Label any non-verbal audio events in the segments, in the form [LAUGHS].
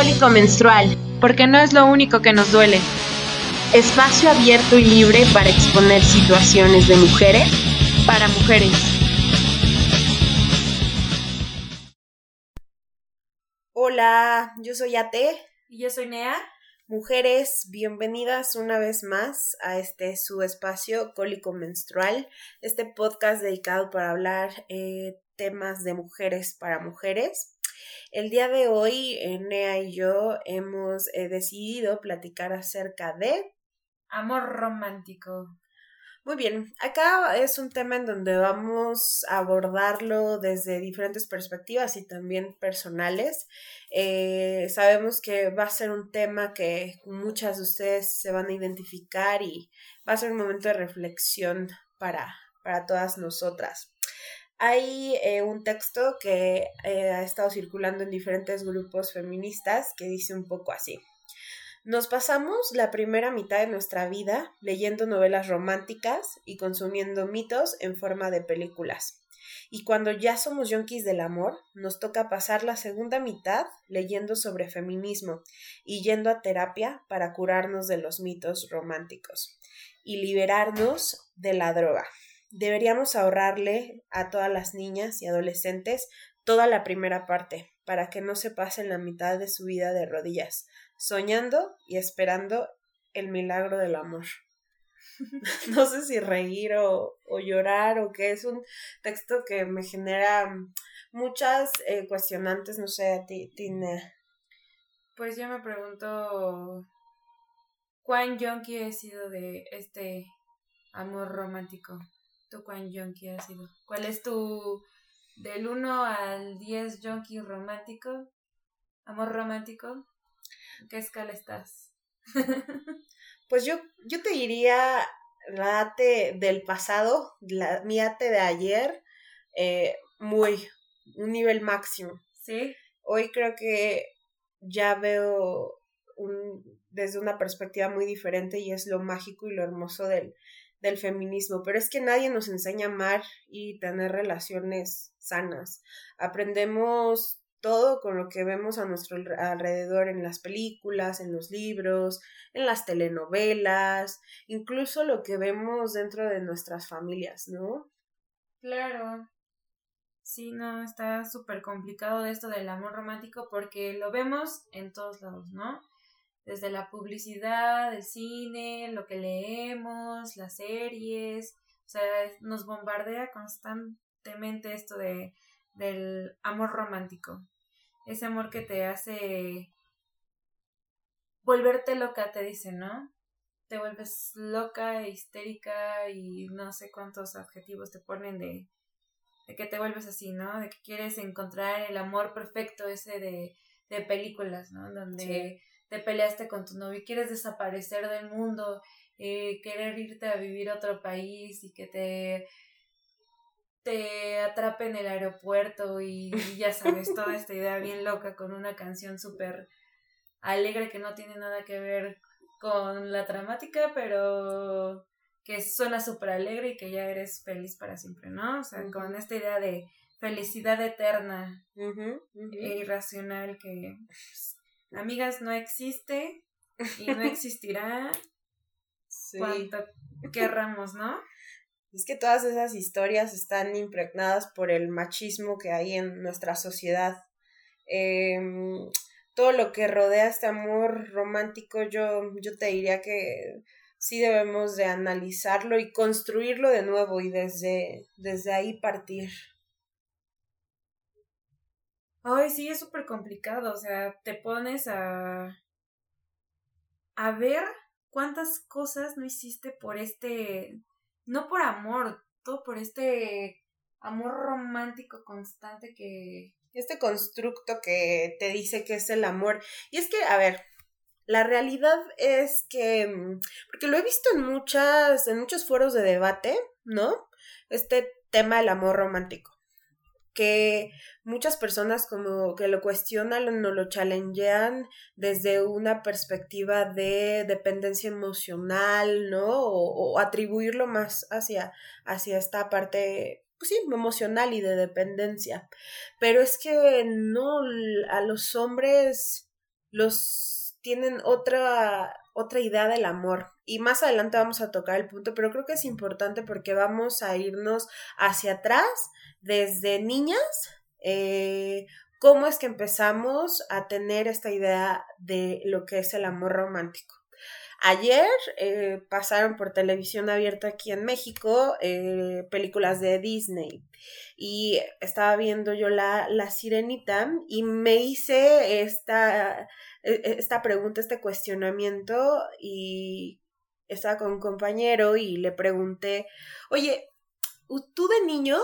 Cólico Menstrual, porque no es lo único que nos duele. Espacio abierto y libre para exponer situaciones de mujeres para mujeres. Hola, yo soy Ate. Y yo soy Nea. Mujeres, bienvenidas una vez más a este su espacio Cólico Menstrual, este podcast dedicado para hablar eh, temas de mujeres para mujeres. El día de hoy, Nea y yo hemos eh, decidido platicar acerca de amor romántico. Muy bien, acá es un tema en donde vamos a abordarlo desde diferentes perspectivas y también personales. Eh, sabemos que va a ser un tema que muchas de ustedes se van a identificar y va a ser un momento de reflexión para, para todas nosotras. Hay eh, un texto que eh, ha estado circulando en diferentes grupos feministas que dice un poco así. Nos pasamos la primera mitad de nuestra vida leyendo novelas románticas y consumiendo mitos en forma de películas. Y cuando ya somos yonkis del amor, nos toca pasar la segunda mitad leyendo sobre feminismo y yendo a terapia para curarnos de los mitos románticos y liberarnos de la droga. Deberíamos ahorrarle a todas las niñas y adolescentes toda la primera parte, para que no se pasen la mitad de su vida de rodillas, soñando y esperando el milagro del amor. [LAUGHS] no sé si reír o, llorar o qué, es un texto que me genera muchas eh, cuestionantes, no sé, a ti, Tina. Pues yo me pregunto cuán yonki he sido de este amor romántico. ¿Tú cuán yonki has sido? ¿Cuál es tu del 1 al 10 yonki romántico? ¿Amor romántico? ¿En qué escala estás? [LAUGHS] pues yo, yo te diría la ate del pasado, la, mi ate de ayer, eh, muy, un nivel máximo. ¿Sí? Hoy creo que ya veo un, desde una perspectiva muy diferente y es lo mágico y lo hermoso del, del feminismo, pero es que nadie nos enseña a amar y tener relaciones sanas. Aprendemos todo con lo que vemos a nuestro alrededor en las películas, en los libros, en las telenovelas, incluso lo que vemos dentro de nuestras familias, ¿no? Claro. Sí, no, está súper complicado esto del amor romántico porque lo vemos en todos lados, ¿no? Desde la publicidad, el cine, lo que leemos, las series, o sea, nos bombardea constantemente esto de del amor romántico. Ese amor que te hace volverte loca, te dice, ¿no? Te vuelves loca, histérica y no sé cuántos adjetivos te ponen de, de que te vuelves así, ¿no? De que quieres encontrar el amor perfecto ese de, de películas, ¿no? Donde te peleaste con tu novio, quieres desaparecer del mundo, eh, querer irte a vivir a otro país y que te te atrape en el aeropuerto y, ya sabes, toda esta idea bien loca con una canción súper alegre que no tiene nada que ver con la dramática, pero que suena súper alegre y que ya eres feliz para siempre, ¿no? O sea, con esta idea de felicidad eterna e irracional que pues, Amigas, no existe y no [LAUGHS] existirá sí. cuanto querramos, ¿no? Es que todas esas historias están impregnadas por el machismo que hay en nuestra sociedad. Em, todo lo que rodea este amor romántico, yo, yo te diría que sí debemos de analizarlo y construirlo de nuevo y desde, desde ahí partir. Ay, sí, es súper complicado. O sea, te pones a. a ver cuántas cosas no hiciste por este. no por amor, todo por este amor romántico constante que. Este constructo que te dice que es el amor. Y es que, a ver, la realidad es que. Mm, porque lo he visto en muchas. en muchos foros de debate, ¿no? Este tema del amor romántico que muchas personas como que lo cuestionan o lo challengean desde una perspectiva de dependencia emocional, ¿no? O, atribuirlo más hacia, hacia esta parte, pues sí, emocional y de dependencia. Pero es que no, a los hombres los tienen otra, otra idea del amor. Y más adelante vamos a tocar el punto, pero creo que es importante porque vamos a irnos hacia atrás desde niñas. Eh, ¿Cómo es que empezamos a tener esta idea de lo que es el amor romántico? Ayer eh, pasaron por televisión abierta aquí en México eh, películas de Disney. Y estaba viendo yo la, la sirenita y me hice esta, e, e, esta pregunta, este cuestionamiento y estaba con un compañero y le pregunté, oye, ¿tú de niño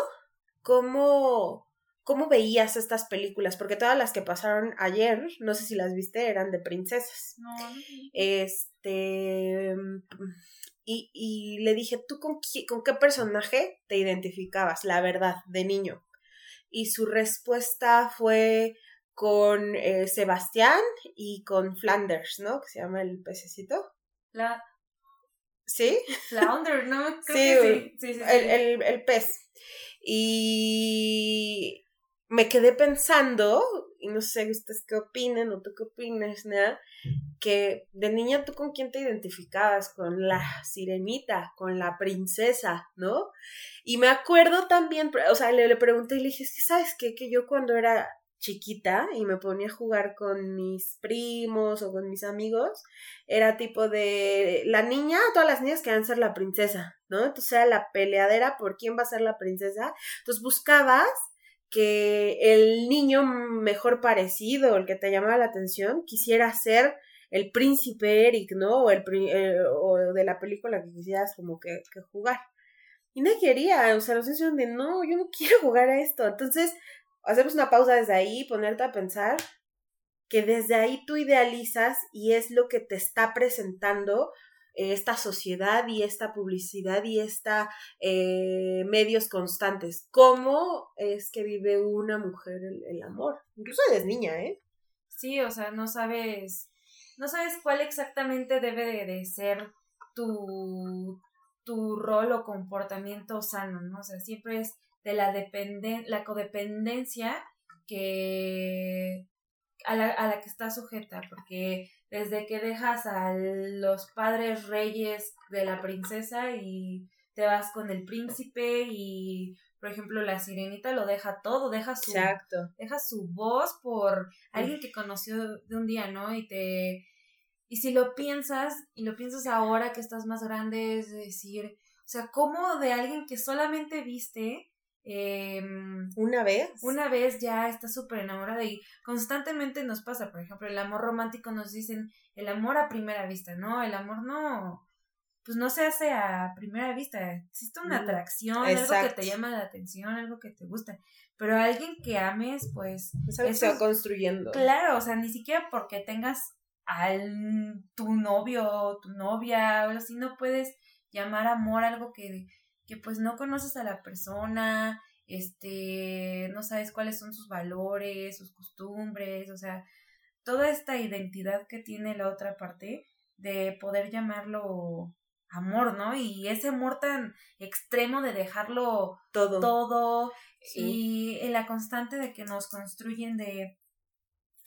cómo, ¿Cómo veías estas películas? Porque todas las que pasaron ayer, no sé si las viste, eran de princesas. No. Este. Y, y le dije, ¿tú con, con qué personaje te identificabas? La verdad, de niño. Y su respuesta fue con eh, Sebastián y con Flanders, ¿no? Que se llama el pececito. La... ¿Sí? Flounder, ¿no? [LAUGHS] Creo sí, sí. sí, sí, el, el, el pez. Y me quedé pensando, y no sé ustedes qué opinen o tú qué opinas, ¿no? Que de niña tú con quién te identificabas, con la sirenita, con la princesa, ¿no? Y me acuerdo también, o sea, le, le pregunté y le dije, es que sabes qué, que yo cuando era chiquita y me ponía a jugar con mis primos o con mis amigos, era tipo de la niña, todas las niñas querían ser la princesa, ¿no? Entonces era la peleadera por quién va a ser la princesa. Entonces buscabas que el niño mejor parecido, el que te llamaba la atención, quisiera ser el príncipe Eric, ¿no? O, el, eh, de la película que quisieras como que, jugar. Y no quería, o sea, los niños de no, yo no quiero jugar a esto. Entonces, hacemos una pausa desde ahí, ponerte a pensar que desde ahí tú idealizas y es lo que te está presentando esta sociedad y esta publicidad y esta eh, medios constantes. ¿Cómo es que vive una mujer el, amor? Incluso desde niña, ¿eh? Sí, o sea, no sabes, no sabes cuál exactamente debe de, ser tu, tu rol o comportamiento sano, ¿no? O sea, siempre es de la, dependen la codependencia que a la, a la que está sujeta, porque desde que dejas a los padres reyes de la princesa y te vas con el príncipe y por ejemplo la sirenita lo deja todo, deja su deja su voz por alguien que conoció de un día, ¿no? Y te y si lo piensas y lo piensas ahora que estás más grande es decir, o sea, cómo de alguien que solamente viste eh, una vez. Una vez ya está súper enamorada y constantemente nos pasa, por ejemplo, el amor romántico nos dicen el amor a primera vista, ¿no? El amor no, pues no se hace a primera vista, existe una mm, atracción, algo que te llama la atención, algo que te gusta, pero alguien que ames, pues... Es algo se va construyendo. Claro, o sea, ni siquiera porque tengas al tu novio o tu novia o así no puedes llamar amor algo que que pues no conoces a la persona, este, no sabes cuáles son sus valores, sus costumbres, o sea, toda esta identidad que tiene la otra parte de poder llamarlo amor, ¿no? Y ese amor tan extremo de dejarlo todo, todo y la constante de que nos construyen de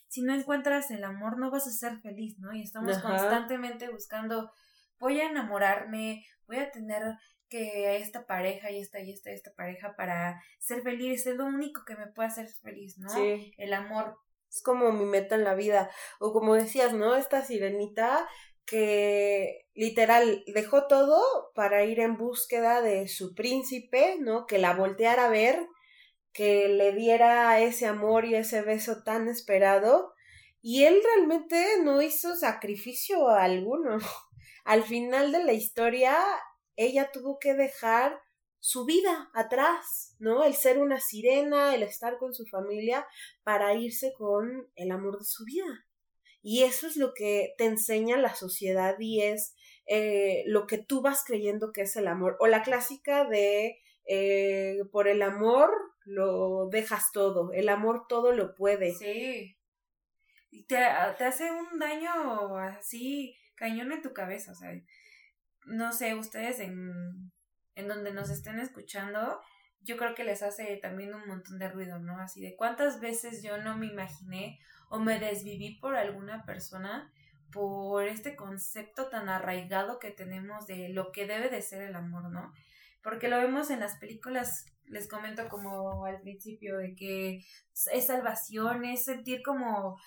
si no encuentras el amor no vas a ser feliz, ¿no? Y estamos constantemente buscando voy a enamorarme, voy a tener que esta pareja y esta y esta y esta pareja para ser feliz, es lo único que me puede hacer feliz, ¿no? Sí. El amor. Es como mi meta en la vida. O como decías, ¿no? Esta sirenita que literal dejó todo para ir en búsqueda de su príncipe, ¿no? Que la volteara a ver, que le diera ese amor y ese beso tan esperado. Y él realmente no hizo sacrificio alguno. [LAUGHS] Al final de la historia, ella tuvo que dejar su vida atrás, ¿no? El ser una sirena, el estar con su familia para irse con el amor de su vida. Y eso es lo que te enseña la sociedad y es eh, lo que tú vas creyendo que es el amor. O la clásica de eh, por el amor lo dejas todo, el amor todo lo puede. Sí. Y te, te hace un daño así cañón en tu cabeza, o sea, no sé, ustedes en, en donde nos estén escuchando, yo creo que les hace también un montón de ruido, ¿no? Así de cuántas veces yo no me imaginé o me desviví por alguna persona por este concepto tan arraigado que tenemos de lo que debe de ser el amor, ¿no? Porque lo vemos en las películas, les comento como al principio, de que es salvación, es sentir como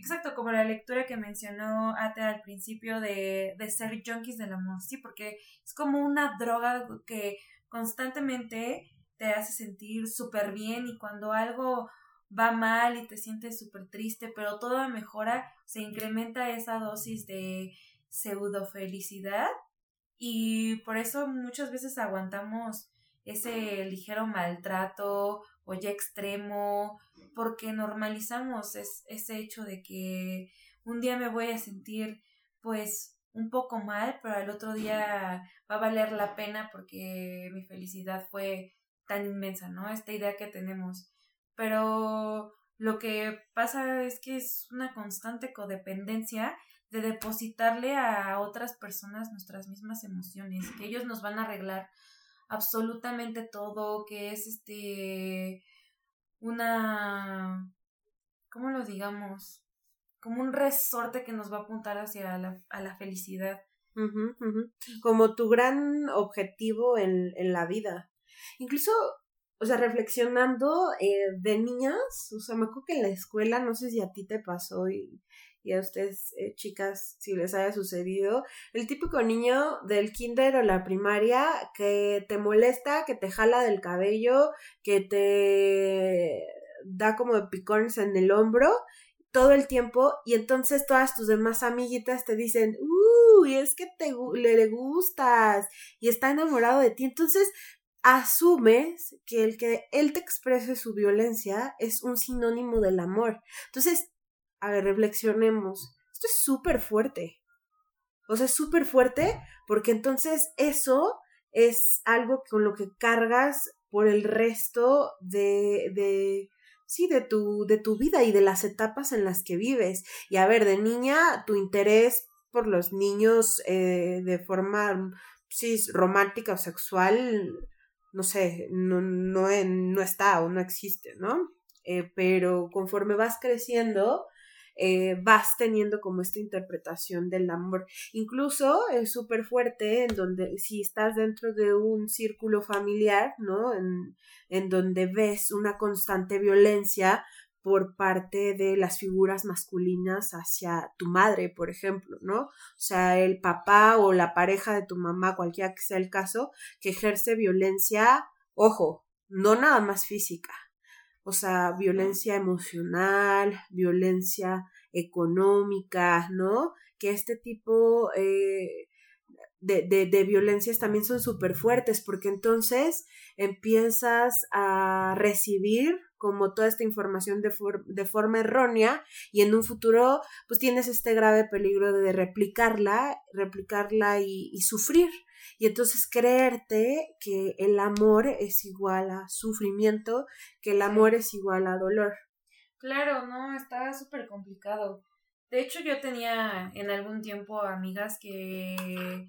Exacto, como la lectura que mencionó Ate al principio de, de ser junkies del amor, sí, porque es como una droga que constantemente te hace sentir súper bien y cuando algo va mal y te sientes súper triste, pero todo mejora, se incrementa esa dosis de pseudo felicidad y por eso muchas veces aguantamos ese ligero maltrato o ya extremo porque normalizamos ese hecho de que un día me voy a sentir pues un poco mal, pero al otro día va a valer la pena porque mi felicidad fue tan inmensa, ¿no? Esta idea que tenemos. Pero lo que pasa es que es una constante codependencia de depositarle a otras personas nuestras mismas emociones, que ellos nos van a arreglar absolutamente todo, que es este una, ¿cómo lo digamos? Como un resorte que nos va a apuntar hacia la, a la felicidad. Como tu gran objetivo en, en la vida. Incluso, o sea, reflexionando eh, de niñas, o sea, me acuerdo que en la escuela, no sé si a ti te pasó y, y a ustedes, eh, chicas, si les haya sucedido, el típico niño del kinder o la primaria que te molesta, que te jala del cabello, que te da como picones en el hombro todo el tiempo y entonces todas tus demás amiguitas te dicen, uy, es que te, le, le gustas y está enamorado de ti. Entonces, asumes que el que él te exprese su violencia es un sinónimo del amor. Entonces, a ver, reflexionemos. Esto es súper fuerte. O sea, es súper fuerte porque entonces eso es algo con lo que cargas por el resto de, de, sí, de tu, de tu vida y de las etapas en las que vives. Y a ver, de niña, tu interés por los niños eh, de forma, sí, romántica o sexual, no sé, no, no, no está o no existe, ¿no? Eh, pero conforme vas creciendo, eh, vas teniendo como esta interpretación del amor. Incluso es súper fuerte en donde si estás dentro de un círculo familiar, ¿no? En, en donde ves una constante violencia por parte de las figuras masculinas hacia tu madre, por ejemplo, ¿no? O sea, el papá o la pareja de tu mamá, cualquiera que sea el caso, que ejerce violencia, ojo, no nada más física, o sea, violencia emocional, violencia económica, ¿no? Que este tipo eh, de, de, de, violencias también son súper fuertes porque entonces empiezas a recibir como toda esta información de, de, forma errónea y en un futuro pues tienes este grave peligro de replicarla, replicarla y, y sufrir, y entonces creerte que el amor es igual a sufrimiento, que el amor es igual a dolor. Claro, no, está súper complicado. De hecho, yo tenía en algún tiempo amigas que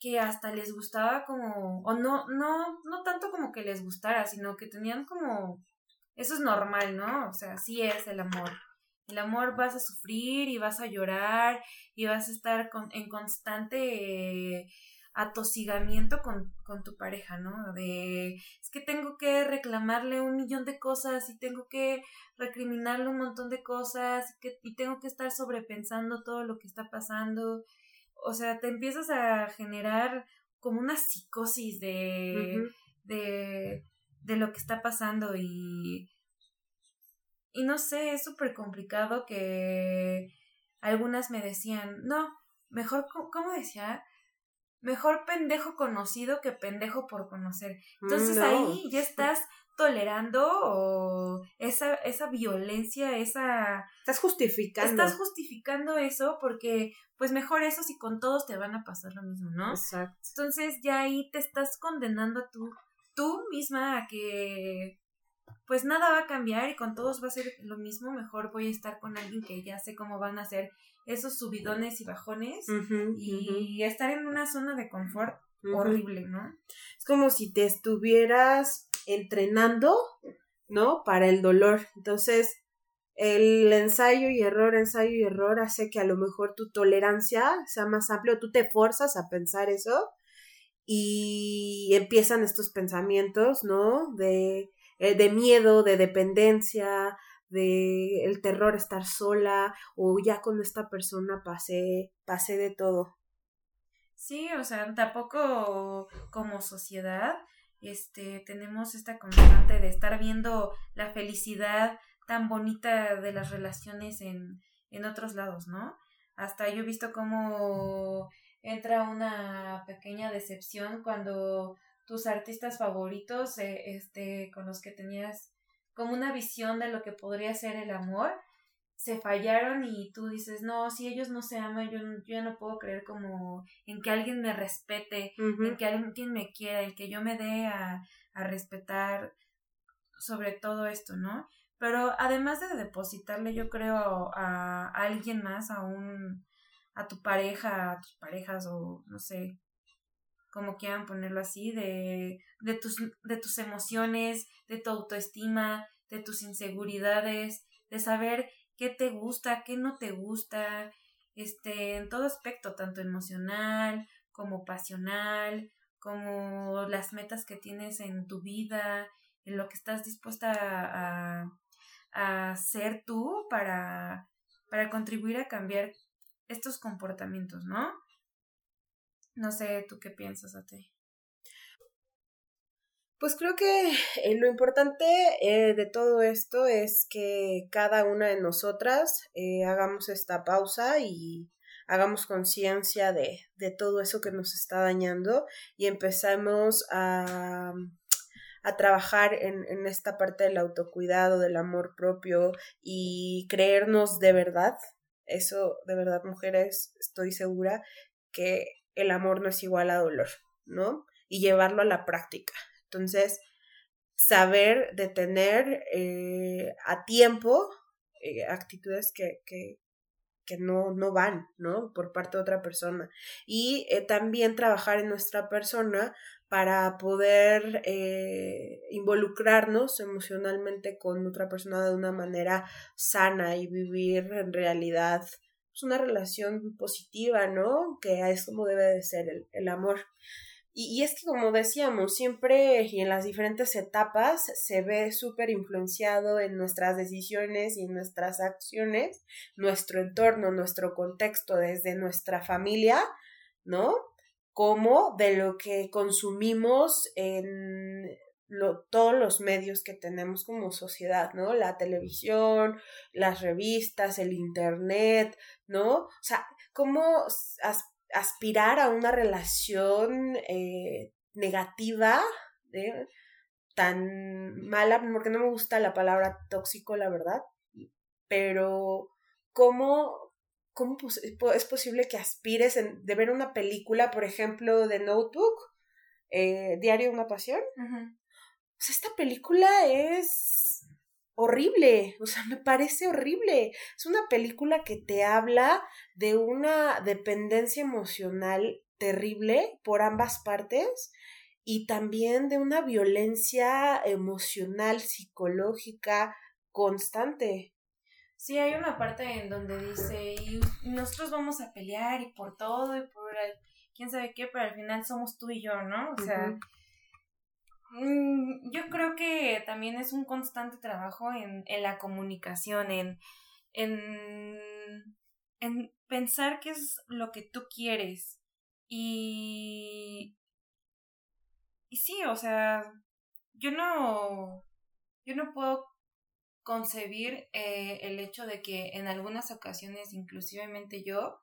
que hasta les gustaba como o no no no tanto como que les gustara, sino que tenían como eso es normal, ¿no? O sea, así es el amor. El amor vas a sufrir y vas a llorar y vas a estar con, en constante atosigamiento con, con tu pareja, ¿no? De, es que tengo que reclamarle un millón de cosas y tengo que recriminarle un montón de cosas y, que, y tengo que estar sobrepensando todo lo que está pasando. O sea, te empiezas a generar como una psicosis de, de, de lo que está pasando y, y no sé, es súper complicado que algunas me decían, no, mejor, ¿cómo decía? mejor pendejo conocido que pendejo por conocer. Entonces ahí ya estás tolerando esa, esa violencia, esa... Estás justificando. Estás justificando eso porque pues mejor eso si con todos te van a pasar lo mismo, ¿no? Exacto. Entonces ya ahí te estás condenando a tú, tú misma a que pues nada va a cambiar y con todos va a ser lo mismo, mejor voy a estar con alguien que ya sé cómo van a ser esos subidones y bajones y estar en una zona de confort horrible, ¿no? Es como si te estuvieras entrenando, ¿no? Para el dolor. Entonces, el ensayo y error, ensayo y error hace que a lo mejor tu tolerancia sea más amplia, tú te fuerzas a pensar eso y empiezan estos pensamientos, ¿no? De, eh, de miedo, de dependencia, de el terror estar sola o ya con esta persona pasé, pasé de todo. Sí, o sea, tampoco como sociedad este tenemos esta constante de estar viendo la felicidad tan bonita de las relaciones en, en otros lados, ¿no? Hasta yo he visto cómo entra una pequeña decepción cuando tus artistas favoritos, eh, este, con los que tenías como una visión de lo que podría ser el amor, se fallaron y tú dices, no, si ellos no se aman, yo, yo ya no puedo creer como en que alguien me respete, en que alguien me quiera, en que yo me dé a, a respetar sobre todo esto, ¿no? Pero además de depositarle, yo creo, a, alguien más, a un, a tu pareja, a tus parejas o no sé, como quieran ponerlo así, de, de, tus, de tus emociones, de tu autoestima, de tus inseguridades, de saber qué te gusta, qué no te gusta, este, en todo aspecto, tanto emocional como pasional, como las metas que tienes en tu vida, en lo que estás dispuesta a, a ser tú para, para contribuir a cambiar estos comportamientos, ¿no? No sé, ¿tú qué piensas a ti? Pues creo que eh, lo importante eh, de todo esto es que cada una de nosotras eh, hagamos esta pausa y hagamos conciencia de, de todo eso que nos está dañando y empezamos a a trabajar en, en esta parte del autocuidado, del amor propio y creernos de verdad. Eso, de verdad, mujeres, estoy segura que el amor no es igual a dolor, ¿no? Y llevarlo a la práctica. Entonces, saber detener eh, a tiempo eh, actitudes que, que, que no, no van, ¿no? Por parte de otra persona. Y eh, también trabajar en nuestra persona para poder eh, involucrarnos emocionalmente con otra persona de una manera sana y vivir en realidad pues, una relación positiva, ¿no? Que es como debe de ser el, el amor. Y, y, es que, como decíamos, siempre y en las diferentes etapas se ve súper influenciado en nuestras decisiones y en nuestras acciones, nuestro entorno, nuestro contexto, desde nuestra familia, ¿no? Como de lo que consumimos en lo, todos los medios que tenemos como sociedad, ¿no? La televisión, las revistas, el internet, ¿no? O sea, cómo aspirar a una relación eh, negativa, ¿eh? tan mala, porque no me gusta la palabra tóxico, la verdad, pero cómo ¿cómo es posible que aspires de ver una película, por ejemplo, de Notebook, eh, Diario de una Pasión? O sea, esta película es horrible, o sea, me parece horrible. Es una película que te habla de una dependencia emocional terrible por ambas partes y también de una violencia emocional, psicológica constante. Sí, hay una parte en donde dice, y nosotros vamos a pelear y por todo y por quién sabe qué, pero al final somos tú y yo, ¿no? O sea, mm, yo creo que también es un constante trabajo en, en la comunicación, en, en, en pensar qué es lo que tú quieres. Y, y sí, o sea, yo no, yo no puedo concebir eh, el hecho de que en algunas ocasiones, inclusivemente yo,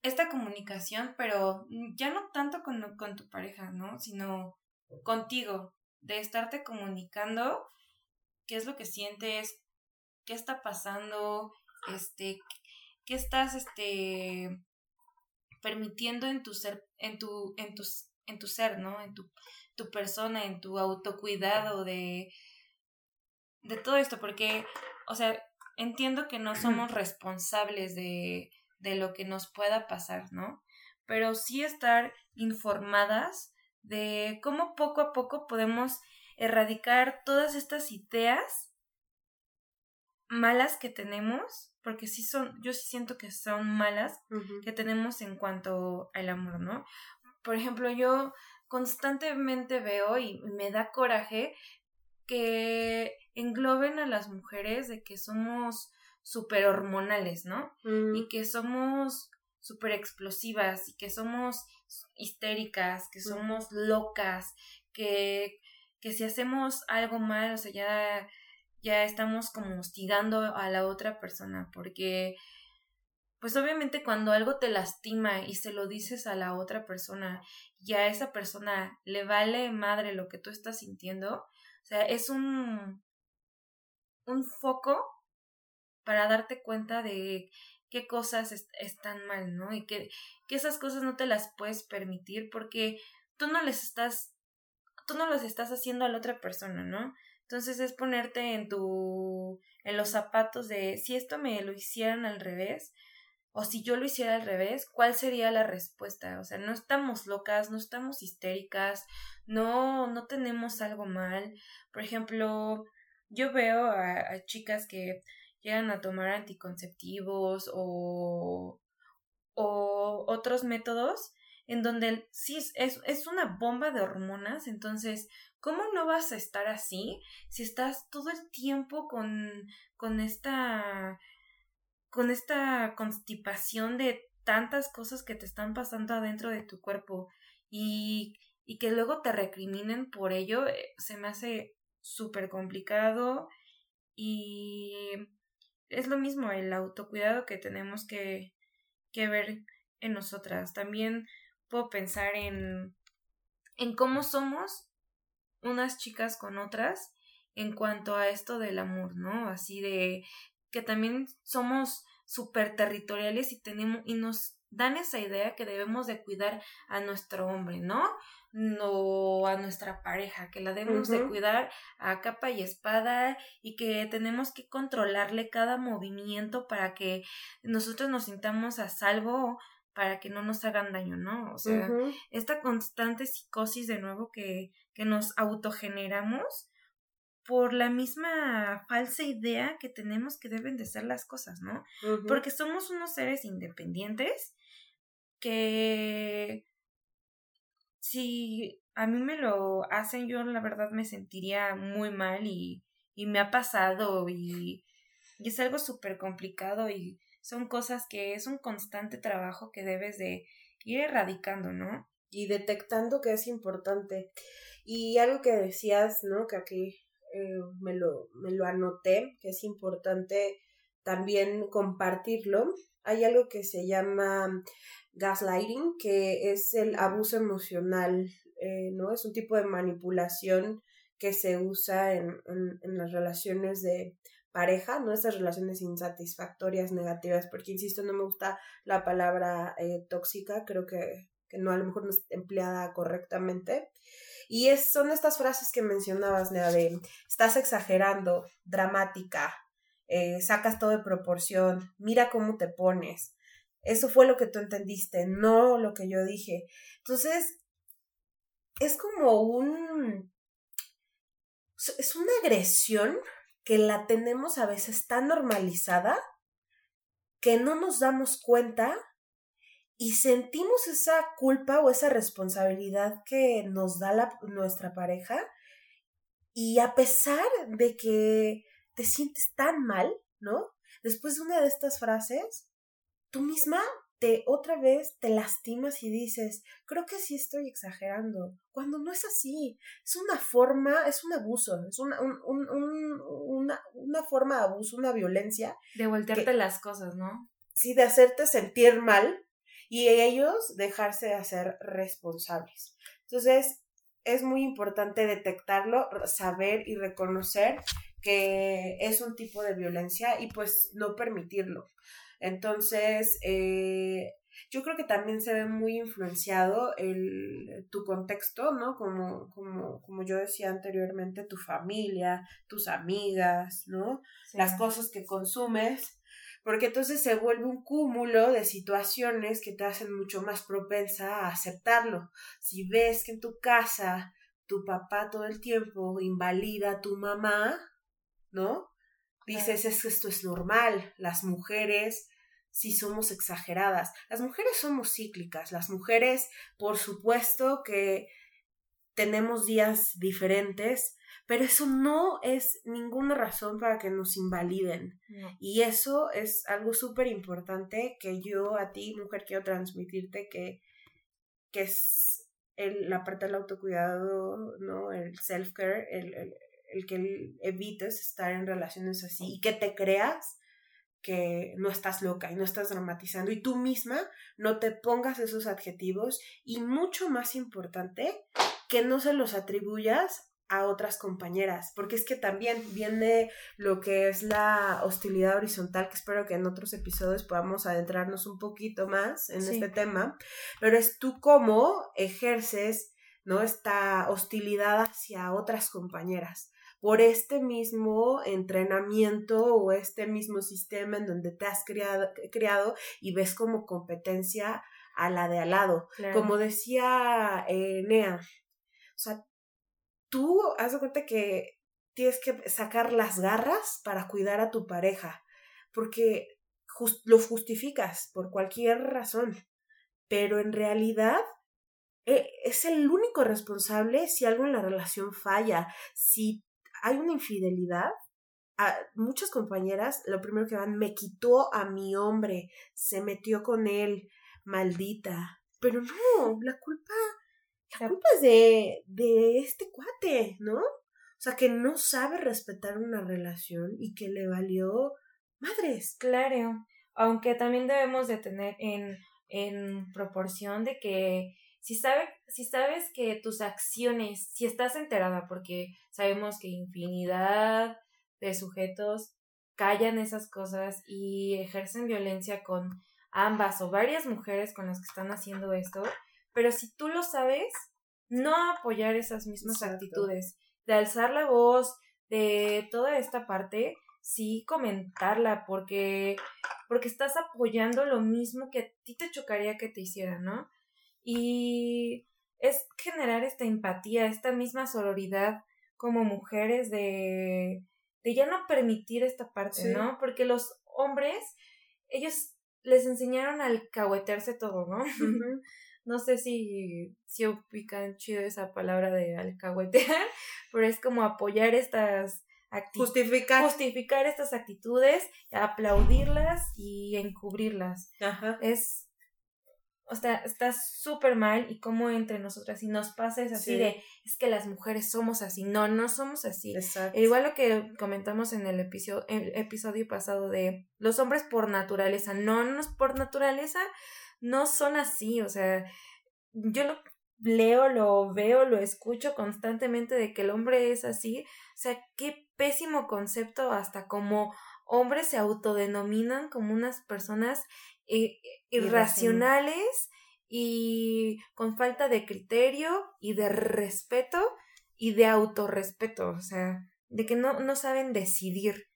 esta comunicación, pero ya no tanto con, tu pareja, ¿no? Sino contigo, de estarte comunicando qué es lo que sientes, qué está pasando, este, qué estás, este, permitiendo en tu ser, en tu, en tu, en tu ser, ¿no? En tu, tu persona, en tu autocuidado de de todo esto, porque, o sea, entiendo que no somos responsables de, de lo que nos pueda pasar, ¿no? Pero sí estar informadas de cómo poco a poco podemos erradicar todas estas ideas malas que tenemos, porque sí son, yo sí siento que son malas, que tenemos en cuanto al amor, ¿no? Por ejemplo, yo constantemente veo y me da coraje que engloben a las mujeres de que somos súper hormonales, ¿no? Y Mm, que somos súper explosivas y que somos histéricas, que somos locas, que, que si hacemos algo mal, o sea, ya, ya estamos como hostigando a la otra persona, porque pues obviamente cuando algo te lastima y se lo dices a la otra persona y a esa persona le vale madre lo que tú estás sintiendo, o sea, es un, un foco para darte cuenta de qué cosas est- están mal, ¿no? Y que, que esas cosas no te las puedes permitir porque tú no les estás, tú no los estás haciendo a la otra persona, ¿no? Entonces es ponerte en tu, en los zapatos de si esto me lo hicieran al revés, o si yo lo hiciera al revés, ¿cuál sería la respuesta? O sea, no estamos locas, no estamos histéricas, no, no tenemos algo mal. Por ejemplo, yo veo a, chicas que llegan a tomar anticonceptivos o, o otros métodos en donde sí es, es una bomba de hormonas, entonces, ¿cómo no vas a estar así si estás todo el tiempo con, con esta con esta constipación de tantas cosas que te están pasando adentro de tu cuerpo y, y que luego te recriminen por ello, eh, se me hace súper complicado y es lo mismo el autocuidado que tenemos que, que ver en nosotras. También puedo pensar en, en cómo somos unas chicas con otras en cuanto a esto del amor, ¿no? Así de que también somos súper territoriales y tenemos y nos dan esa idea que debemos de cuidar a nuestro hombre, ¿no? No a nuestra pareja, que la debemos de cuidar a capa y espada y que tenemos que controlarle cada movimiento para que nosotros nos sintamos a salvo para que no nos hagan daño, ¿no? O sea, esta constante psicosis de nuevo que, que nos autogeneramos por la misma falsa idea que tenemos que deben de ser las cosas, ¿no? Porque somos unos seres independientes que si a mí me lo hacen, yo la verdad me sentiría muy mal y, y me ha pasado y, y es algo súper complicado y son cosas que es un constante trabajo que debes de ir erradicando, ¿no? y detectando que es importante. Y algo que decías, ¿no? Que aquí eh, me, lo, me lo anoté, que es importante también compartirlo. Hay algo que se llama gaslighting, que es el abuso emocional, eh, ¿no? Es un tipo de manipulación que se usa en, en, las relaciones de pareja, ¿no? Estas relaciones insatisfactorias, negativas, porque insisto, no me gusta la palabra eh, tóxica, creo que que no a lo mejor no es empleada correctamente. Y es, son estas frases que mencionabas, Nea, de estás exagerando, dramática, eh, sacas todo de proporción, mira cómo te pones. Eso fue lo que tú entendiste, no lo que yo dije. Entonces, es como un... Es una agresión que la tenemos a veces tan normalizada que no nos damos cuenta y sentimos esa culpa o esa responsabilidad que nos da la, nuestra pareja y a pesar de que te sientes tan mal, ¿no? Después de una de estas frases, tú misma te otra vez te lastimas y dices, creo que sí estoy exagerando, cuando no es así, es una forma, es un abuso, es una, un, un, un, una, una forma de abuso, una violencia. De voltearte que, las cosas, ¿no? Sí, de hacerte sentir mal y ellos dejarse de hacer responsables. Entonces, es muy importante detectarlo, saber y reconocer que es un tipo de violencia y pues no permitirlo. Entonces, eh, yo creo que también se ve muy influenciado el, tu contexto, ¿no? Como, como, como yo decía anteriormente, tu familia, tus amigas, ¿no? Sí. Las cosas que consumes porque entonces se vuelve un cúmulo de situaciones que te hacen mucho más propensa a aceptarlo. Si ves que en tu casa tu papá todo el tiempo invalida a tu mamá, ¿no? Dices, es que esto es normal, las mujeres sí somos exageradas. Las mujeres somos cíclicas, las mujeres, por supuesto que tenemos días diferentes, pero eso no es ninguna razón para que nos invaliden. Y eso es algo súper importante que yo a ti, mujer, quiero transmitirte que, que es el, la parte del autocuidado, ¿no? El self-care, el, el, el que evites estar en relaciones así y que te creas que no estás loca y no estás dramatizando y tú misma no te pongas esos adjetivos y mucho más importante que no se los atribuyas a otras compañeras, porque es que también viene lo que es la hostilidad horizontal, que espero que en otros episodios podamos adentrarnos un poquito más en este tema, pero es tú cómo ejerces, ¿no? Esta hostilidad hacia otras compañeras por este mismo entrenamiento o este mismo sistema en donde te has creado, y ves como competencia a la de al lado. Como decía eh, Nea, o sea, tú has de cuenta que tienes que sacar las garras para cuidar a tu pareja, porque lo justificas por cualquier razón, pero en realidad eh, es el único responsable si algo en la relación falla, si hay una infidelidad, a muchas compañeras lo primero que van, me quitó a mi hombre, se metió con él, maldita. Pero no, la culpa, la culpa es de, de este cuate, ¿no? O sea, que no sabe respetar una relación y que le valió madres. Claro, aunque también debemos de tener en, en proporción de que si, sabe, si sabes que tus acciones, si estás enterada, porque sabemos que infinidad de sujetos callan esas cosas y ejercen violencia con ambas o varias mujeres con las que están haciendo esto, pero si tú lo sabes, no apoyar esas mismas actitudes, de alzar la voz, de toda esta parte, sí comentarla porque porque estás apoyando lo mismo que a ti te chocaría que te hicieran, ¿no? y es generar esta empatía, esta misma sororidad como mujeres de, de ya no permitir esta parte, ¿no? Porque los hombres, ellos les enseñaron al alcahuetearse todo, ¿no? [LAUGHS] no sé si, si ubican chido esa palabra de alcahuetear, [LAUGHS] pero es como apoyar estas actitudes. Justificar. Justificar estas actitudes, aplaudirlas y encubrirlas. Ajá. Es o sea, está súper mal y como entre nosotras y nos pasa es así de, es que las mujeres somos así, no, no somos así. Exacto. Igual lo que comentamos en el episodio, el episodio pasado de los hombres por naturaleza, no, no por naturaleza, no son así, o sea, yo lo leo, lo veo, lo escucho constantemente de que el hombre es así, o sea, qué pésimo concepto hasta como hombres se autodenominan como unas personas irracionales y con falta de criterio y de respeto y de autorrespeto, o sea, de que no, no saben decidir.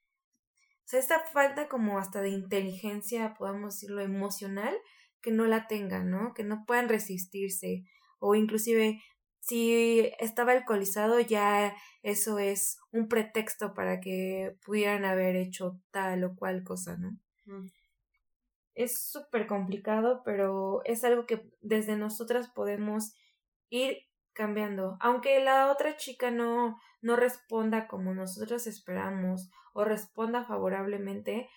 O sea, esta falta como hasta de inteligencia, podamos decirlo, emocional, que no la tengan, ¿no? Que no puedan resistirse. O inclusive, si estaba alcoholizado, ya eso es un pretexto para que pudieran haber hecho tal o cual cosa, ¿no? es súper complicado, pero es algo que desde nosotras podemos ir cambiando. Aunque la otra chica no, no responda como nosotros esperamos o responda favorablemente,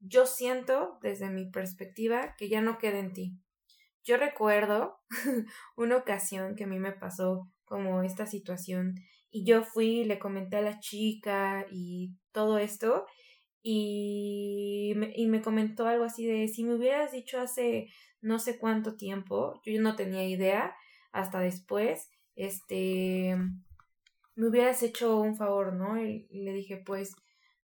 yo siento desde mi perspectiva que ya no queda en ti. Yo recuerdo [LAUGHS] una ocasión que a mí me pasó como esta situación y yo fui, le comenté a la chica y todo esto y me, y me comentó algo así de si me hubieras dicho hace no sé cuánto tiempo, yo no tenía idea hasta después, este, me hubieras hecho un favor, ¿no? Y, le dije, pues,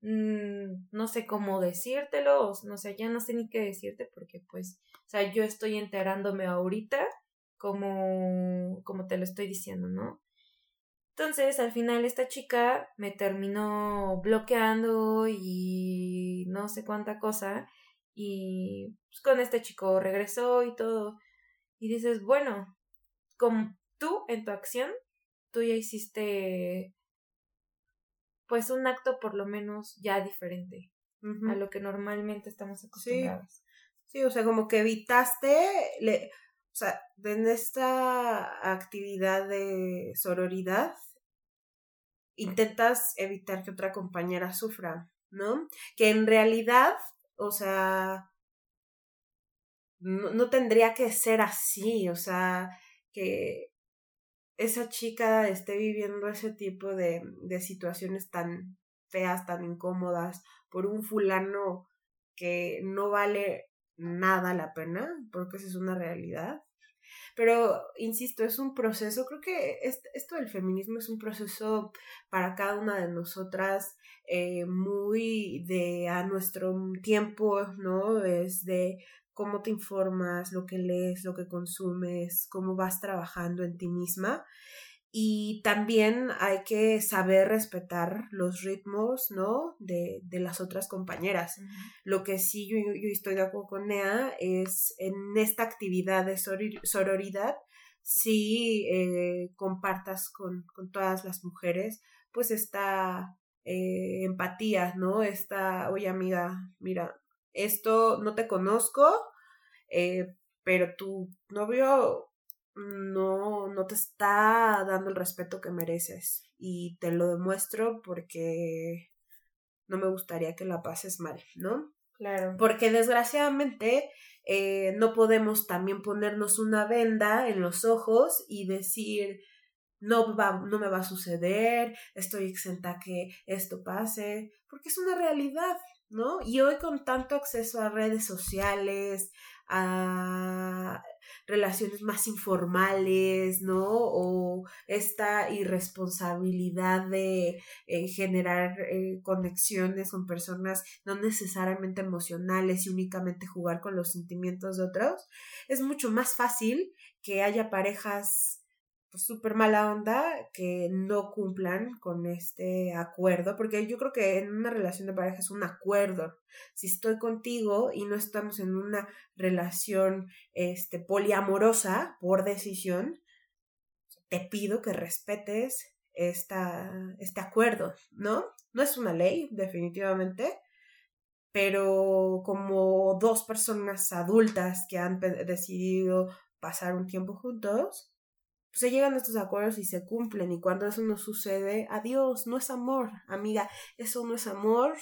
mm, no sé cómo decírtelo, no sé, ya no sé ni qué decirte porque, pues, o sea, yo estoy enterándome ahorita como, como te lo estoy diciendo, ¿no? Entonces, al final esta chica me terminó bloqueando y no sé cuánta cosa. Y pues, con este chico regresó y todo. Y dices, bueno, como tú en tu acción tú ya hiciste pues un acto por lo menos ya diferente a lo que normalmente estamos acostumbrados. Sí. o sea, como que evitaste, le, o sea, en esta actividad de sororidad, intentas evitar que otra compañera sufra, ¿no? Que en realidad, o sea, no, no tendría que ser así, o sea, que esa chica esté viviendo ese tipo de, de situaciones tan feas, tan incómodas, por un fulano que no vale nada la pena, porque esa es una realidad. Pero, insisto, es un proceso, creo que esto del feminismo es un proceso para cada una de nosotras eh, muy de a nuestro tiempo, ¿no? Es de cómo te informas, lo que lees, lo que consumes, cómo vas trabajando en ti misma. Y también hay que saber respetar los ritmos, ¿no? De, de las otras compañeras. Lo que sí yo, yo, estoy de acuerdo con Nea es en esta actividad de sororidad, si eh, compartas con, con, todas las mujeres, pues esta eh, empatía, ¿no? Esta, oye amiga, mira, esto no te conozco, eh, pero tu novio no, no te está dando el respeto que mereces y te lo demuestro porque no me gustaría que la pases mal, ¿no? Claro. Porque desgraciadamente eh, no podemos también ponernos una venda en los ojos y decir, no, va, no me va a suceder, estoy exenta que esto pase, porque es una realidad, ¿no? Y hoy con tanto acceso a redes sociales, a relaciones más informales, ¿no? O esta irresponsabilidad de eh, generar eh, conexiones con personas no necesariamente emocionales y únicamente jugar con los sentimientos de otros, es mucho más fácil que haya parejas súper mala onda que no cumplan con este acuerdo, porque yo creo que en una relación de pareja es un acuerdo. Si estoy contigo y no estamos en una relación este, poliamorosa por decisión, te pido que respetes esta, este acuerdo, ¿no? No es una ley, definitivamente, pero como dos personas adultas que han decidido pasar un tiempo juntos, pues se llegan a estos acuerdos y se cumplen y cuando eso no sucede, adiós, no es amor, amiga, eso no es amor,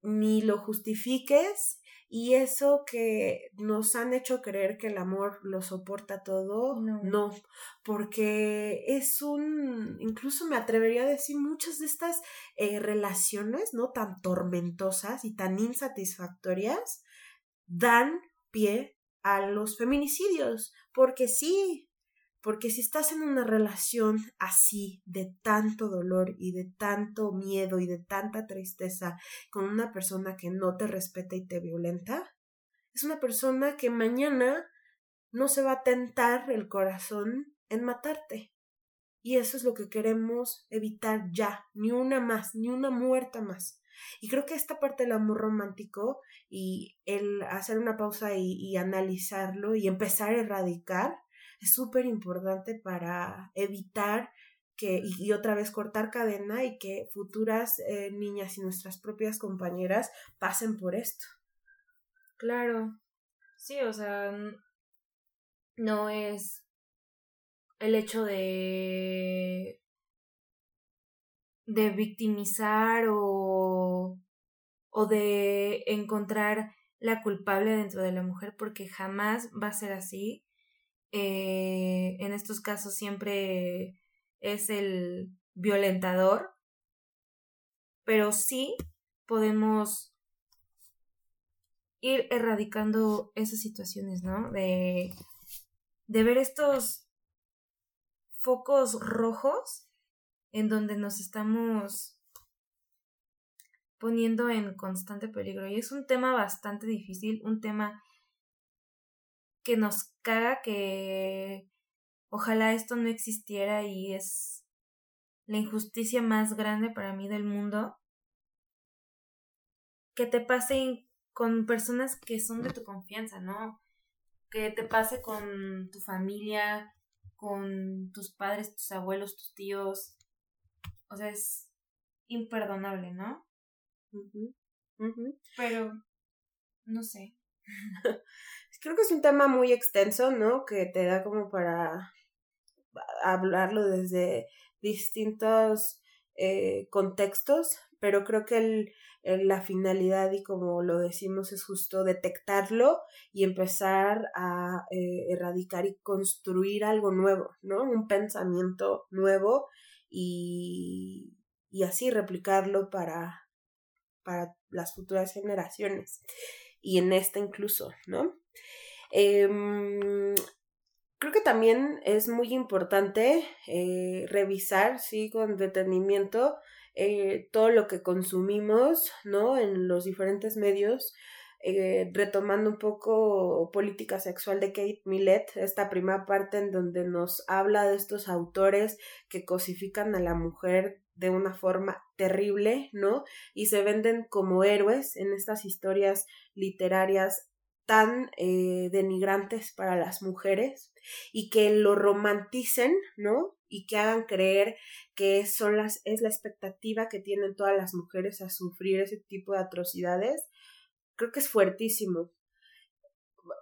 ni lo justifiques y eso que nos han hecho creer que el amor lo soporta todo, no. porque es un, incluso me atrevería a decir, muchas de estas eh, relaciones, ¿no? Tan tormentosas y tan insatisfactorias, dan pie a los feminicidios, porque sí, porque si estás en una relación así, de tanto dolor y de tanto miedo y de tanta tristeza con una persona que no te respeta y te violenta, es una persona que mañana no se va a tentar el corazón en matarte. Y eso es lo que queremos evitar ya, ni una más, ni una muerta más. Y creo que esta parte del amor romántico y el hacer una pausa y, y analizarlo y empezar a erradicar es súper importante para evitar que, y, otra vez cortar cadena y que futuras eh, niñas y nuestras propias compañeras pasen por esto. Claro, sí, o sea, no es el hecho de de victimizar o, o de encontrar la culpable dentro de la mujer porque jamás va a ser así eh, en estos casos siempre es el violentador, pero sí podemos ir erradicando esas situaciones, ¿no? De, de ver estos focos rojos en donde nos estamos poniendo en constante peligro. Y es un tema bastante difícil, un tema que nos caga que ojalá esto no existiera y es la injusticia más grande para mí del mundo que te pase con personas que son de tu confianza, ¿no? Que te pase con tu familia, con tus padres, tus abuelos, tus tíos. O sea, es imperdonable, ¿no? Pero, no sé. [LAUGHS] Creo que es un tema muy extenso, ¿no? Que te da como para hablarlo desde distintos eh, contextos, pero creo que el, la finalidad y como lo decimos es justo detectarlo y empezar a eh, erradicar y construir algo nuevo, ¿no? Un pensamiento nuevo y, y así replicarlo para, para las futuras generaciones y en esta incluso, ¿no? Em, creo que también es muy importante eh, revisar, sí, con detenimiento eh, todo lo que consumimos, ¿no? En los diferentes medios, eh, retomando un poco política sexual de Kate Millett, esta primera parte en donde nos habla de estos autores que cosifican a la mujer de una forma terrible, ¿no? Y se venden como héroes en estas historias literarias tan eh, denigrantes para las mujeres y que lo romanticen, ¿no? Y que hagan creer que son las, es la expectativa que tienen todas las mujeres a sufrir ese tipo de atrocidades, creo que es fuertísimo.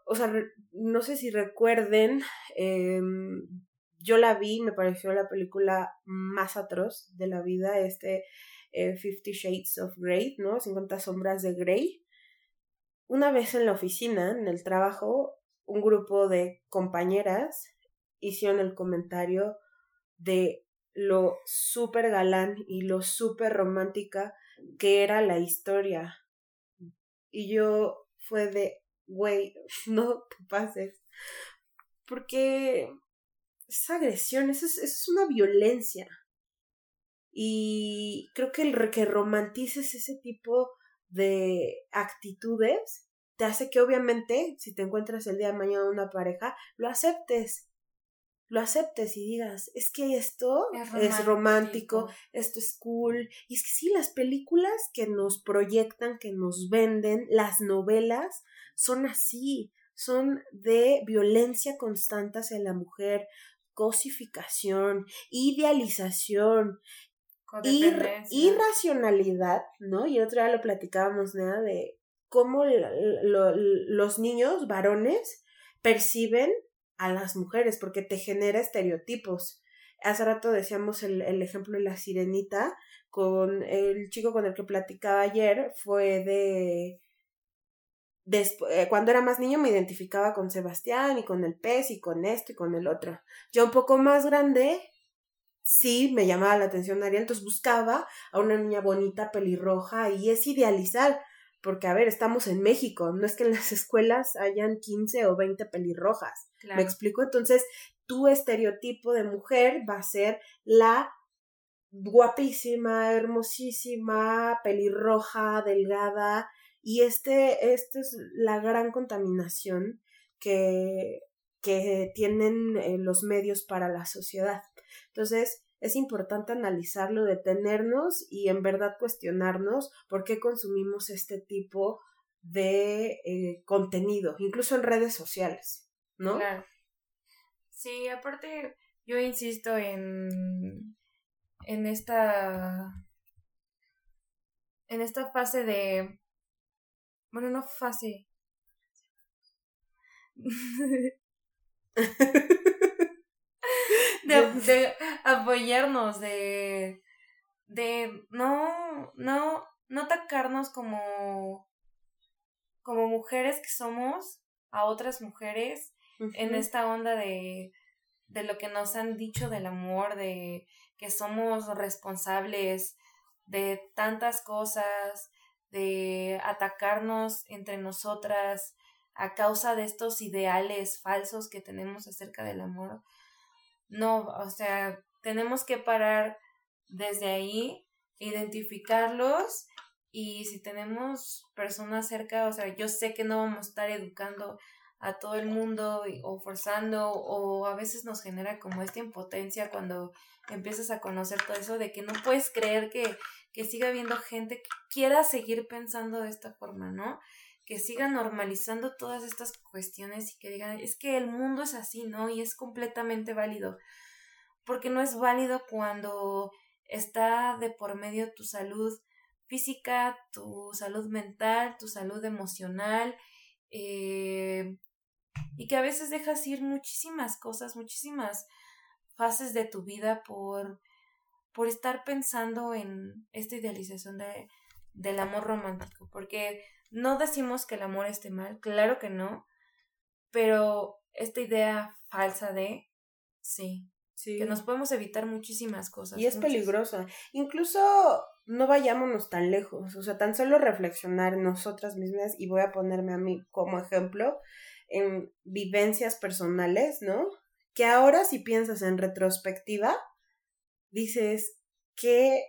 O sea, no sé si recuerden, em, yo la vi, me pareció la película más atroz de la vida, este eh, Fifty Shades of Grey, ¿no? 50 sombras de Grey. Una vez en la oficina, en el trabajo, un grupo de compañeras hicieron el comentario de lo súper galán y lo súper romántica que era la historia. Y yo fue de, güey, [LAUGHS] no te pases. Porque esa agresión, es, es una violencia. Y creo que el que romantices ese tipo de actitudes te hace que obviamente, si te encuentras el día de mañana una pareja, lo aceptes. Lo aceptes y digas, es que esto es romántico. es romántico, esto es cool. Y es que sí, las películas que nos proyectan, que nos venden, las novelas, son así, son de violencia constante hacia la mujer, cosificación, idealización, irracionalidad, ¿no? Y otra vez lo platicábamos, nada de cómo los niños varones perciben a las mujeres, porque te genera estereotipos. Hace rato decíamos el, el ejemplo de la sirenita, con el chico con el que platicaba ayer, fue de eh, cuando era más niño me identificaba con Sebastián y con el pez y con esto y con el otro. Ya un poco más grande, sí me llamaba la atención Ariel, entonces buscaba a una niña bonita, pelirroja, y es idealizar, porque a ver, estamos en México, no es que en las [LAUGHS] escuelas hayan 15 o 20 pelirrojas. ¿Me explico? Entonces, tu estereotipo de mujer va a ser la guapísima, hermosísima, pelirroja, delgada, y este, esta es la gran contaminación que, que tienen eh, los medios para la sociedad. Entonces, es importante analizarlo, detenernos y en verdad cuestionarnos por qué consumimos este tipo de eh, contenido, incluso en redes sociales, ¿no? Claro. Sí, aparte, yo insisto en, en esta en esta fase de bueno, no fácil. [LAUGHS] [LAUGHS] de, de apoyarnos, de, de no, no, no atacarnos como, como mujeres que somos a otras mujeres en esta onda de, de lo que nos han dicho del amor, de que somos responsables de tantas cosas, de atacarnos entre nosotras a causa de estos ideales falsos que tenemos acerca del amor. No, o sea, tenemos que parar desde ahí, identificarlos y si tenemos personas cerca, o sea, yo sé que no vamos a estar educando a todo el mundo o forzando o a veces nos genera como esta impotencia cuando empiezas a conocer todo eso de que no puedes creer que, que siga habiendo gente que quiera seguir pensando de esta forma, ¿no? Que sigan normalizando todas estas cuestiones y que digan, es que el mundo es así, ¿no? Y es completamente válido. Porque no es válido cuando está de por medio tu salud física, tu salud mental, tu salud emocional, eh, y que a veces dejas ir muchísimas cosas, muchísimas fases de tu vida por, por estar pensando en esta idealización de, del amor romántico, porque no decimos que el amor esté mal, claro que no, pero esta idea falsa de sí, sí. que nos podemos evitar muchísimas cosas. Y es peligrosa. Incluso no vayámonos tan lejos, o sea, tan solo reflexionar nosotras mismas y voy a ponerme a mí como ejemplo en vivencias personales, ¿no? Que ahora si piensas en retrospectiva, dices, qué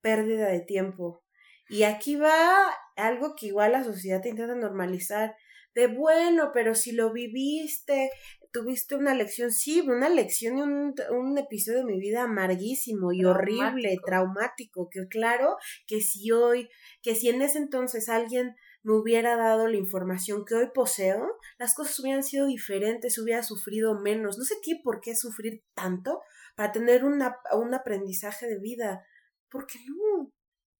pérdida de tiempo. Y aquí va algo que igual la sociedad te intenta normalizar, de bueno, pero si lo viviste, tuviste una lección, sí, una lección y un, un episodio de mi vida amarguísimo y horrible, traumático, que claro, que si hoy, que si en ese entonces alguien me hubiera dado la información que hoy poseo, las cosas hubieran sido diferentes, hubiera sufrido menos. No sé qué por qué sufrir tanto para tener una, un aprendizaje de vida. ¿Por qué no?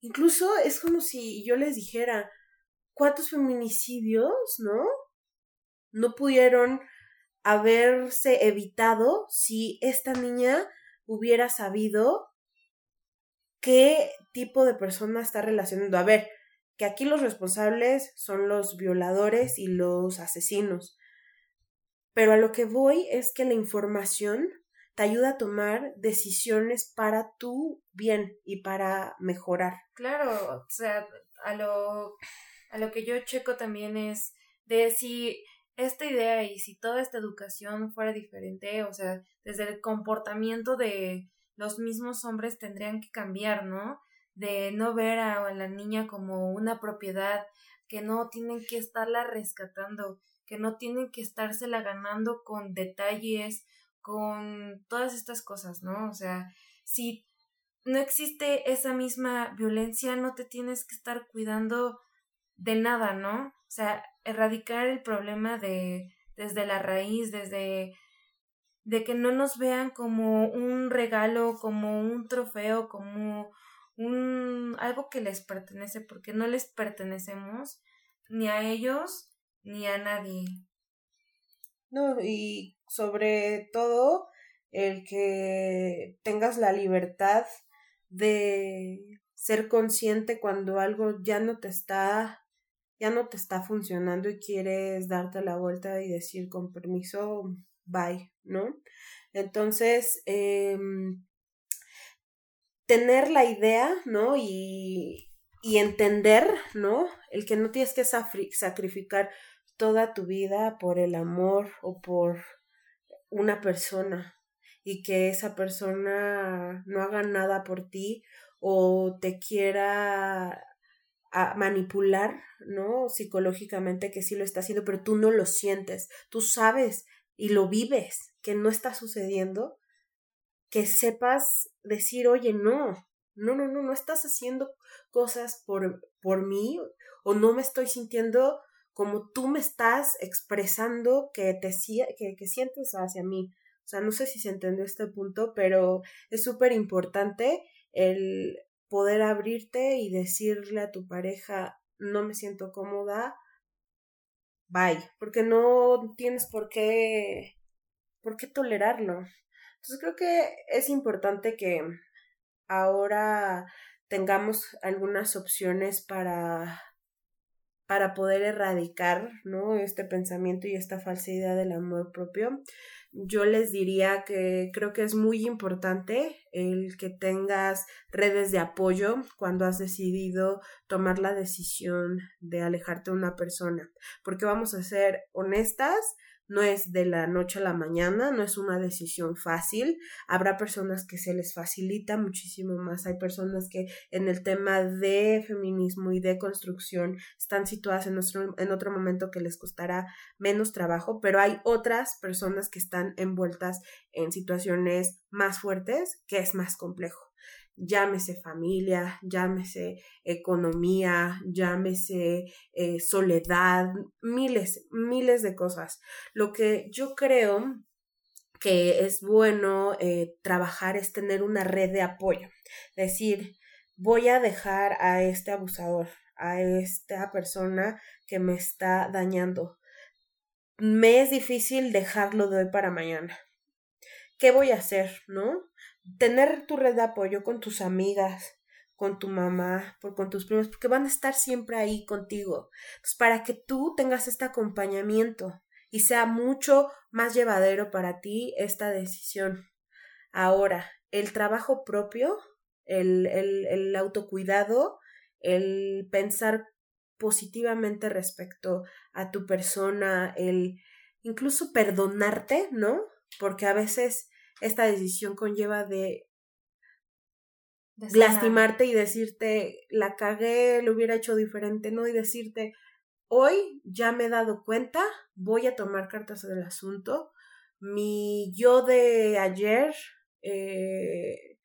Incluso es como si yo les dijera, ¿cuántos feminicidios, no? No pudieron haberse evitado si esta niña hubiera sabido qué tipo de persona está relacionando. A ver, que aquí los responsables son los violadores y los asesinos. Pero a lo que voy es que la información te ayuda a tomar decisiones para tu bien y para mejorar. Claro, o sea, a lo, a lo que yo checo también es de si esta idea y si toda esta educación fuera diferente, o sea, desde el comportamiento de los mismos hombres tendrían que cambiar, ¿no? de no ver a la niña como una propiedad, que no tienen que estarla rescatando, que no tienen que estársela ganando con detalles, con todas estas cosas, ¿no? O sea, si no existe esa misma violencia, no te tienes que estar cuidando de nada, ¿no? O sea, erradicar el problema de desde la raíz, desde de que no nos vean como un regalo, como un trofeo, como un algo que les pertenece porque no les pertenecemos ni a ellos ni a nadie. No, y sobre todo el que tengas la libertad de ser consciente cuando algo ya no te está ya no te está funcionando y quieres darte la vuelta y decir con permiso bye, ¿no? Entonces, eh, tener la idea, ¿no? Y, y entender, ¿no? El que no tienes que sacrificar toda tu vida por el amor o por una persona y que esa persona no haga nada por ti o te quiera manipular, ¿no? Psicológicamente que sí lo está haciendo, pero tú no lo sientes, tú sabes y lo vives que no está sucediendo que sepas decir, oye, no, no, no, no, no estás haciendo cosas por, por mí o no me estoy sintiendo como tú me estás expresando que te que, que sientes hacia mí. O sea, no sé si se entendió este punto, pero es súper importante el poder abrirte y decirle a tu pareja, no me siento cómoda, bye, porque no tienes por qué, por qué tolerarlo. Entonces creo que es importante que ahora tengamos algunas opciones para para poder erradicar, ¿no? Este pensamiento y esta falsa idea del amor propio. Yo les diría que creo que es muy importante el que tengas redes de apoyo cuando has decidido tomar la decisión de alejarte de una persona, porque vamos a ser honestas, no es de la noche a la mañana, no es una decisión fácil. Habrá personas que se les facilita muchísimo más. Hay personas que en el tema de feminismo y de construcción están situadas en, en otro momento que les costará menos trabajo, pero hay otras personas que están envueltas en situaciones más fuertes que es más complejo. Llámese familia, llámese economía, llámese eh, soledad, miles, miles de cosas. Lo que yo creo que es bueno eh, trabajar es tener una red de apoyo. Decir, voy a dejar a este abusador, a esta persona que me está dañando. Me es difícil dejarlo de hoy para mañana. ¿Qué voy a hacer? ¿No? Tener tu red de apoyo con tus amigas, con tu mamá, por, con tus primos, porque van a estar siempre ahí contigo. Para que tú tengas este acompañamiento y sea mucho más llevadero para ti esta decisión. Ahora, el trabajo propio, el, el, el autocuidado, el pensar positivamente respecto a tu persona, el incluso perdonarte, ¿no? Porque a veces esta decisión conlleva de, lastimarte y decirte, la cagué, lo hubiera hecho diferente, ¿no? Y decirte, Hoy ya me he dado cuenta, voy a tomar cartas del asunto. Mi yo de ayer eh,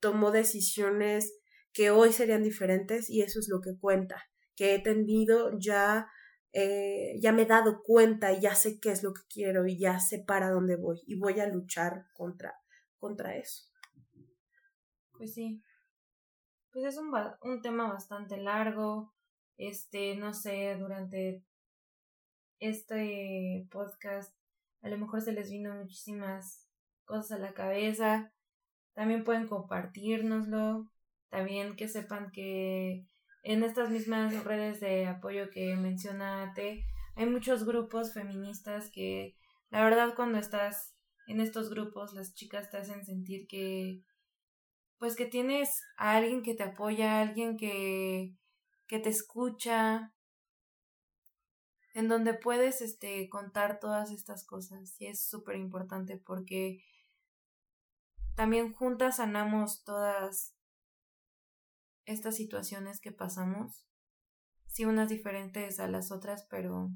tomó decisiones que hoy serían diferentes y eso es lo que cuenta, que he tenido ya, eh, ya me he dado cuenta y ya sé qué es lo que quiero y ya sé para dónde voy y voy a luchar contra, contra eso. Pues sí, pues es un, un tema bastante largo, este, no sé, durante este podcast a lo mejor se les vino muchísimas cosas a la cabeza. También pueden compartirnoslo. También que sepan que en estas mismas redes de apoyo que mencionaste, hay muchos grupos feministas que la verdad cuando estás en estos grupos las chicas te hacen sentir que pues que tienes a alguien que te apoya, a alguien que que te escucha, en donde puedes este, contar todas estas cosas. Y es súper importante porque también juntas sanamos todas estas situaciones que pasamos. Sí, unas diferentes a las otras, pero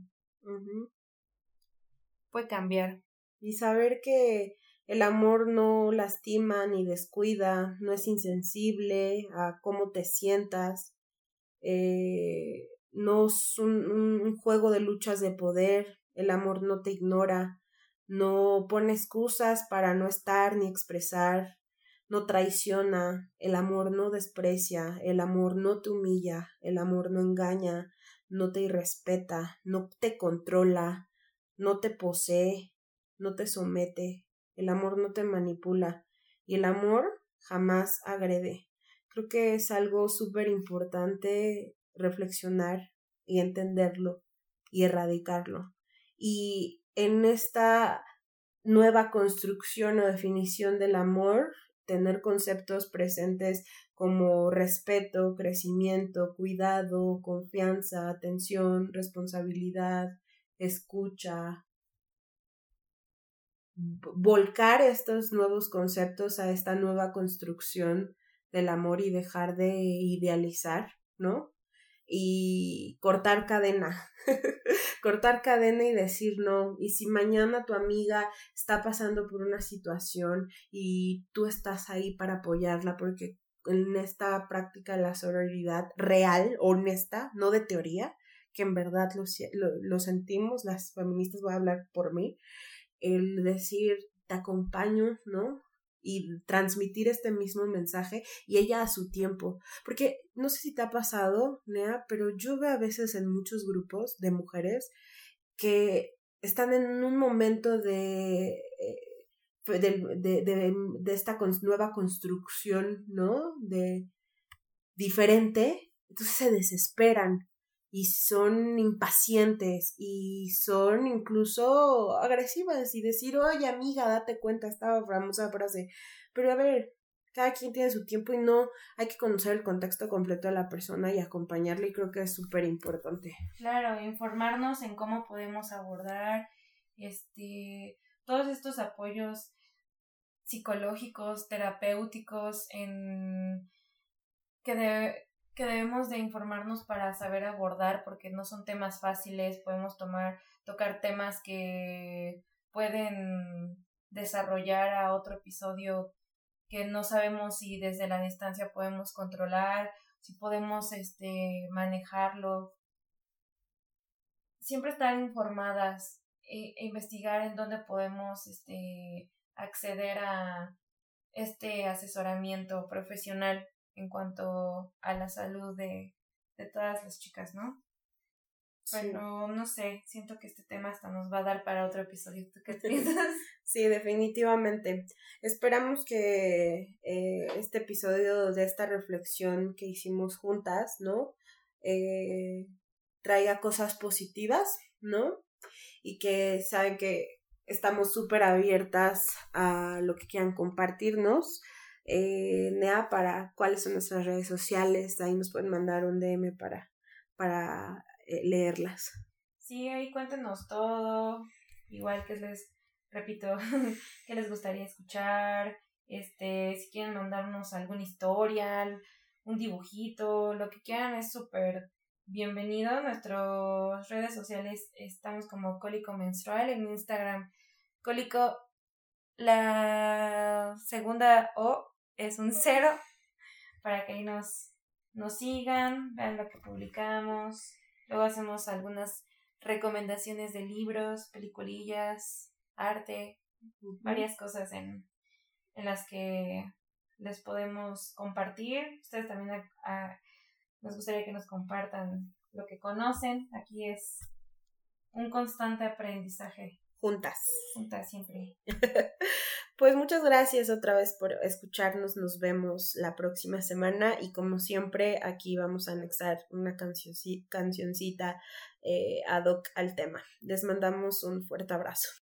puede cambiar. Y saber que el amor no lastima ni descuida, no es insensible a cómo te sientas, eh, no es un, juego de luchas de poder, el amor no te ignora, no pone excusas para no estar ni expresar, no traiciona, el amor no desprecia, el amor no te humilla, el amor no engaña, no te irrespeta, no te controla, no te posee, no te somete, el amor no te manipula y el amor jamás agrede. Creo que es algo súper importante reflexionar y entenderlo y erradicarlo. Y en esta nueva construcción o definición del amor, tener conceptos presentes como respeto, crecimiento, cuidado, confianza, atención, responsabilidad, escucha, volcar estos nuevos conceptos a esta nueva construcción del amor y dejar de idealizar, ¿no? Y cortar cadena, [LAUGHS] cortar cadena y decir no. Y si mañana tu amiga está pasando por una situación y tú estás ahí para apoyarla, porque en esta práctica de la sororidad real, honesta, no de teoría, que en verdad lo, lo, lo sentimos, las feministas voy a hablar por mí, el decir te acompaño, ¿no? Y transmitir este mismo mensaje y ella a su tiempo. Porque no sé si te ha pasado, Nea, pero yo veo a veces en muchos grupos de mujeres que están en un momento de, eh, de, de, de, esta nueva construcción, ¿no? De diferente, entonces se desesperan y son impacientes y son incluso agresivas y decir, oye amiga, date cuenta, estaba famosa frase. Pero a ver, cada quien tiene su tiempo y no hay que conocer el contexto completo de la persona y acompañarle y creo que es súper importante. Claro, informarnos en cómo podemos abordar este todos estos apoyos psicológicos, terapéuticos, en que de, que debemos de informarnos para saber abordar porque no son temas fáciles, podemos tomar, tocar temas que pueden desarrollar a otro episodio que no sabemos si desde la distancia podemos controlar, si podemos este, manejarlo. Siempre estar informadas e, e investigar en dónde podemos este, acceder a este asesoramiento profesional en cuanto a la salud de, de todas las chicas, ¿no? Pero no sé, siento que este tema hasta nos va a dar para otro episodio. ¿Tú qué [LAUGHS] piensas? Sí, definitivamente. Esperamos que eh, este episodio de esta reflexión que hicimos juntas, ¿no? Eh, traiga cosas positivas, ¿no? Y que saben que estamos súper abiertas a lo que quieran compartirnos. Eh, Nea, para cuáles son nuestras redes sociales, ahí nos pueden mandar un DM para, para eh, leerlas. Sí, ahí cuéntenos todo, igual que les repito, [LAUGHS] que les gustaría escuchar, este, si quieren mandarnos alguna historia, un dibujito, lo que quieran es súper bienvenido. Nuestras redes sociales estamos como Cólico Menstrual en Instagram. Cólico, la segunda O es un cero para que ahí nos, nos sigan, vean lo que publicamos. Luego hacemos algunas recomendaciones de libros, peliculillas, arte, varias cosas en, en las que les podemos compartir. Ustedes también nos gustaría que nos compartan lo que conocen. Aquí es un constante aprendizaje. Juntas. Juntas siempre. [LAUGHS] Pues muchas gracias otra vez por escucharnos. Nos vemos la próxima semana y como siempre aquí vamos a anexar una cancioncita eh, ad hoc al tema. Les mandamos un fuerte abrazo.